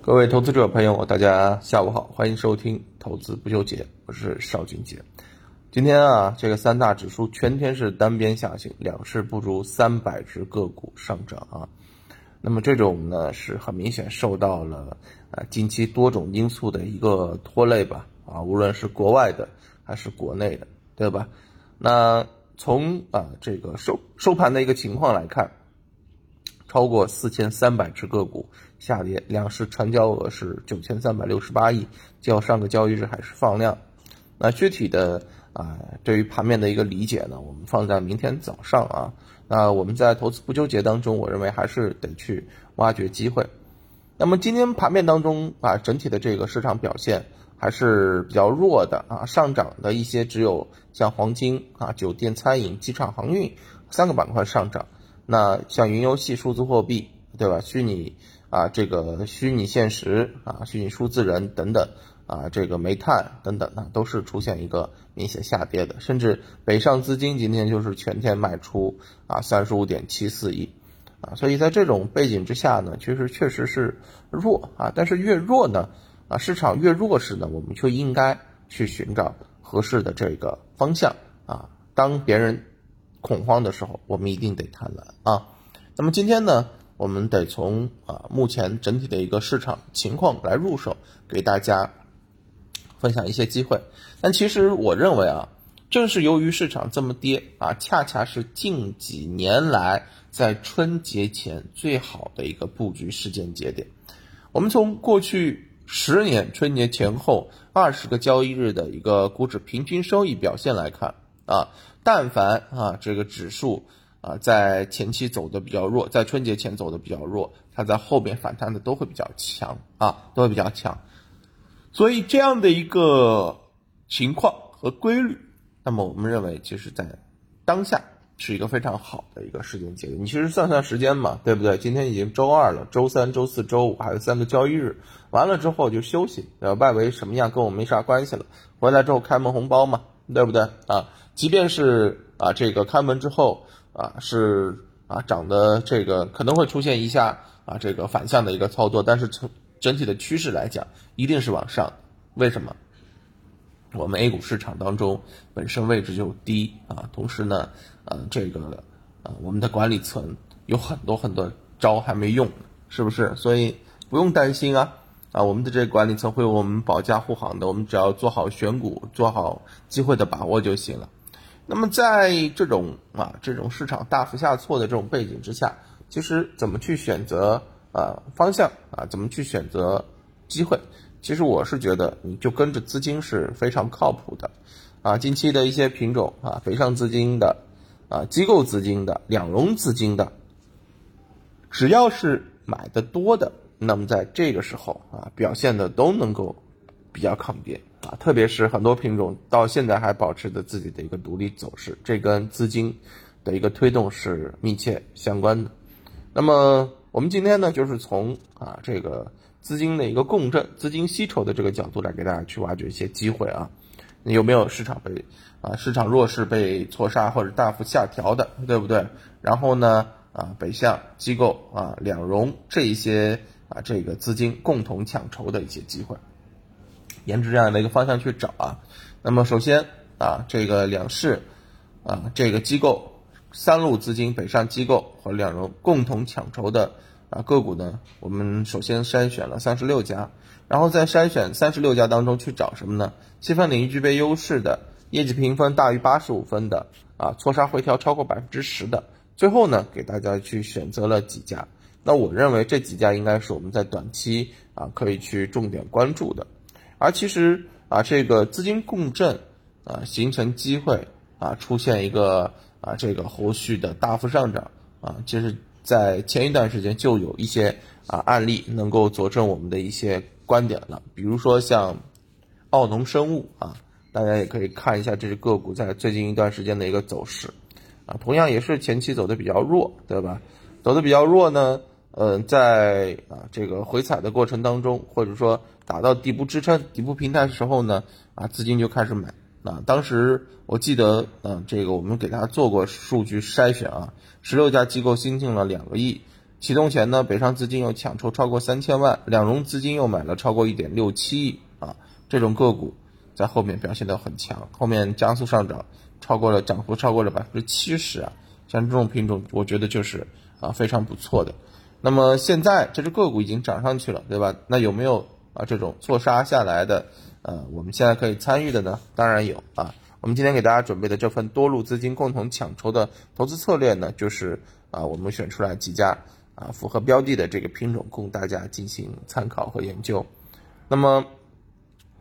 各位投资者朋友，大家下午好，欢迎收听投资不纠结，我是邵俊杰。今天啊，这个三大指数全天是单边下行，两市不足三百只个股上涨啊。那么这种呢，是很明显受到了啊近期多种因素的一个拖累吧啊，无论是国外的还是国内的，对吧？那从啊这个收收盘的一个情况来看。超过四千三百只个股下跌，两市成交额是九千三百六十八亿，较上个交易日还是放量。那具体的啊，对于盘面的一个理解呢，我们放在明天早上啊。那我们在投资不纠结当中，我认为还是得去挖掘机会。那么今天盘面当中啊，整体的这个市场表现还是比较弱的啊，上涨的一些只有像黄金啊、酒店、餐饮、机场、航运三个板块上涨。那像云游戏、数字货币，对吧？虚拟啊，这个虚拟现实啊，虚拟数字人等等啊，这个煤炭等等啊，都是出现一个明显下跌的。甚至北上资金今天就是全天卖出啊，三十五点七四亿啊。所以在这种背景之下呢，其实确实是弱啊。但是越弱呢，啊，市场越弱势呢，我们就应该去寻找合适的这个方向啊。当别人。恐慌的时候，我们一定得贪婪啊。那么今天呢，我们得从啊目前整体的一个市场情况来入手，给大家分享一些机会。但其实我认为啊，正是由于市场这么跌啊，恰恰是近几年来在春节前最好的一个布局时间节点。我们从过去十年春节前后二十个交易日的一个股指平均收益表现来看啊。但凡啊，这个指数啊，在前期走的比较弱，在春节前走的比较弱，它在后边反弹的都会比较强啊，都会比较强。所以这样的一个情况和规律，那么我们认为，其实在当下是一个非常好的一个时间节点。你其实算算时间嘛，对不对？今天已经周二了，周三、周四周五还有三个交易日，完了之后就休息，呃，外围什么样跟我没啥关系了。回来之后开门红包嘛。对不对啊？即便是啊，这个开门之后啊，是啊涨的这个可能会出现一下啊这个反向的一个操作，但是从整体的趋势来讲，一定是往上。为什么？我们 A 股市场当中本身位置就低啊，同时呢，呃，这个呃我们的管理层有很多很多招还没用，是不是？所以不用担心啊。啊，我们的这个管理层会为我们保驾护航的，我们只要做好选股，做好机会的把握就行了。那么在这种啊这种市场大幅下挫的这种背景之下，其实怎么去选择啊方向啊，怎么去选择机会？其实我是觉得你就跟着资金是非常靠谱的。啊，近期的一些品种啊，北上资金的啊，机构资金的，两融资金的，只要是买的多的。那么在这个时候啊，表现的都能够比较抗跌啊，特别是很多品种到现在还保持着自己的一个独立走势，这跟资金的一个推动是密切相关的。那么我们今天呢，就是从啊这个资金的一个共振、资金吸筹的这个角度来给大家去挖掘一些机会啊，有没有市场被啊市场弱势被错杀或者大幅下调的，对不对？然后呢啊北向机构啊两融这一些。啊，这个资金共同抢筹的一些机会，沿着这样的一个方向去找啊。那么首先啊，这个两市啊，这个机构三路资金北上机构和两融共同抢筹的啊个股呢，我们首先筛选了三十六家，然后在筛选三十六家当中去找什么呢？细分领域具备优势的，业绩评分大于八十五分的啊，错杀回调超过百分之十的，最后呢，给大家去选择了几家。那我认为这几家应该是我们在短期啊可以去重点关注的，而其实啊这个资金共振啊形成机会啊出现一个啊这个后续的大幅上涨啊，其实，在前一段时间就有一些啊案例能够佐证我们的一些观点了，比如说像奥农生物啊，大家也可以看一下这只个股在最近一段时间的一个走势啊，同样也是前期走的比较弱，对吧？走的比较弱呢。嗯，在啊这个回踩的过程当中，或者说打到底部支撑、底部平台的时候呢，啊资金就开始买。啊，当时我记得，嗯，这个我们给大家做过数据筛选啊，十六家机构新进了两个亿，启动前呢，北上资金又抢筹超过三千万，两融资金又买了超过一点六七亿啊，这种个股在后面表现得很强，后面加速上涨，超过了涨幅超过了百分之七十啊，像这种品种，我觉得就是啊非常不错的。那么现在这只个股已经涨上去了，对吧？那有没有啊这种错杀下来的？呃，我们现在可以参与的呢？当然有啊。我们今天给大家准备的这份多路资金共同抢筹的投资策略呢，就是啊，我们选出来几家啊符合标的的这个品种，供大家进行参考和研究。那么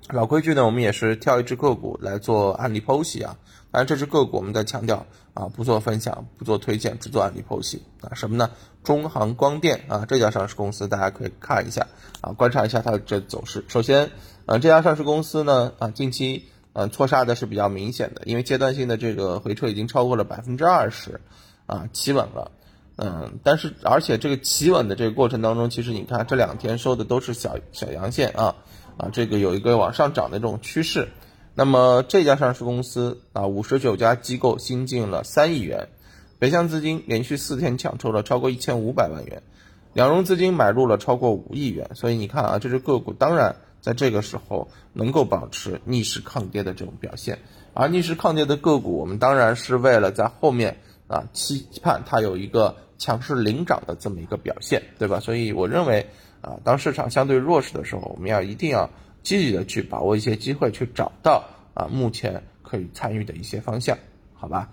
老规矩呢，我们也是挑一只个股来做案例剖析啊。当然，这只个股我们在强调啊，不做分享，不做推荐，只做案例剖析啊。什么呢？中航光电啊，这家上市公司大家可以看一下啊，观察一下它的这走势。首先，啊，这家上市公司呢啊，近期。嗯，错杀的是比较明显的，因为阶段性的这个回撤已经超过了百分之二十，啊，企稳了，嗯，但是而且这个企稳的这个过程当中，其实你看这两天收的都是小小阳线啊，啊，这个有一个往上涨的这种趋势。那么这家上市公司啊，五十九家机构新进了三亿元，北向资金连续四天抢筹了超过一千五百万元，两融资金买入了超过五亿元，所以你看啊，这只个股当然。在这个时候能够保持逆势抗跌的这种表现，而逆势抗跌的个股，我们当然是为了在后面啊期盼它有一个强势领涨的这么一个表现，对吧？所以我认为啊，当市场相对弱势的时候，我们要一定要积极的去把握一些机会，去找到啊目前可以参与的一些方向，好吧？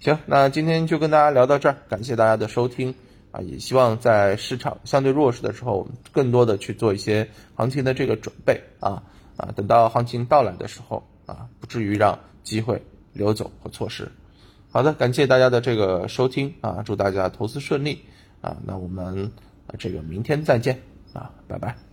行，那今天就跟大家聊到这儿，感谢大家的收听。啊，也希望在市场相对弱势的时候，我们更多的去做一些行情的这个准备啊啊，等到行情到来的时候啊，不至于让机会流走和错失。好的，感谢大家的这个收听啊，祝大家投资顺利啊，那我们这个明天再见啊，拜拜。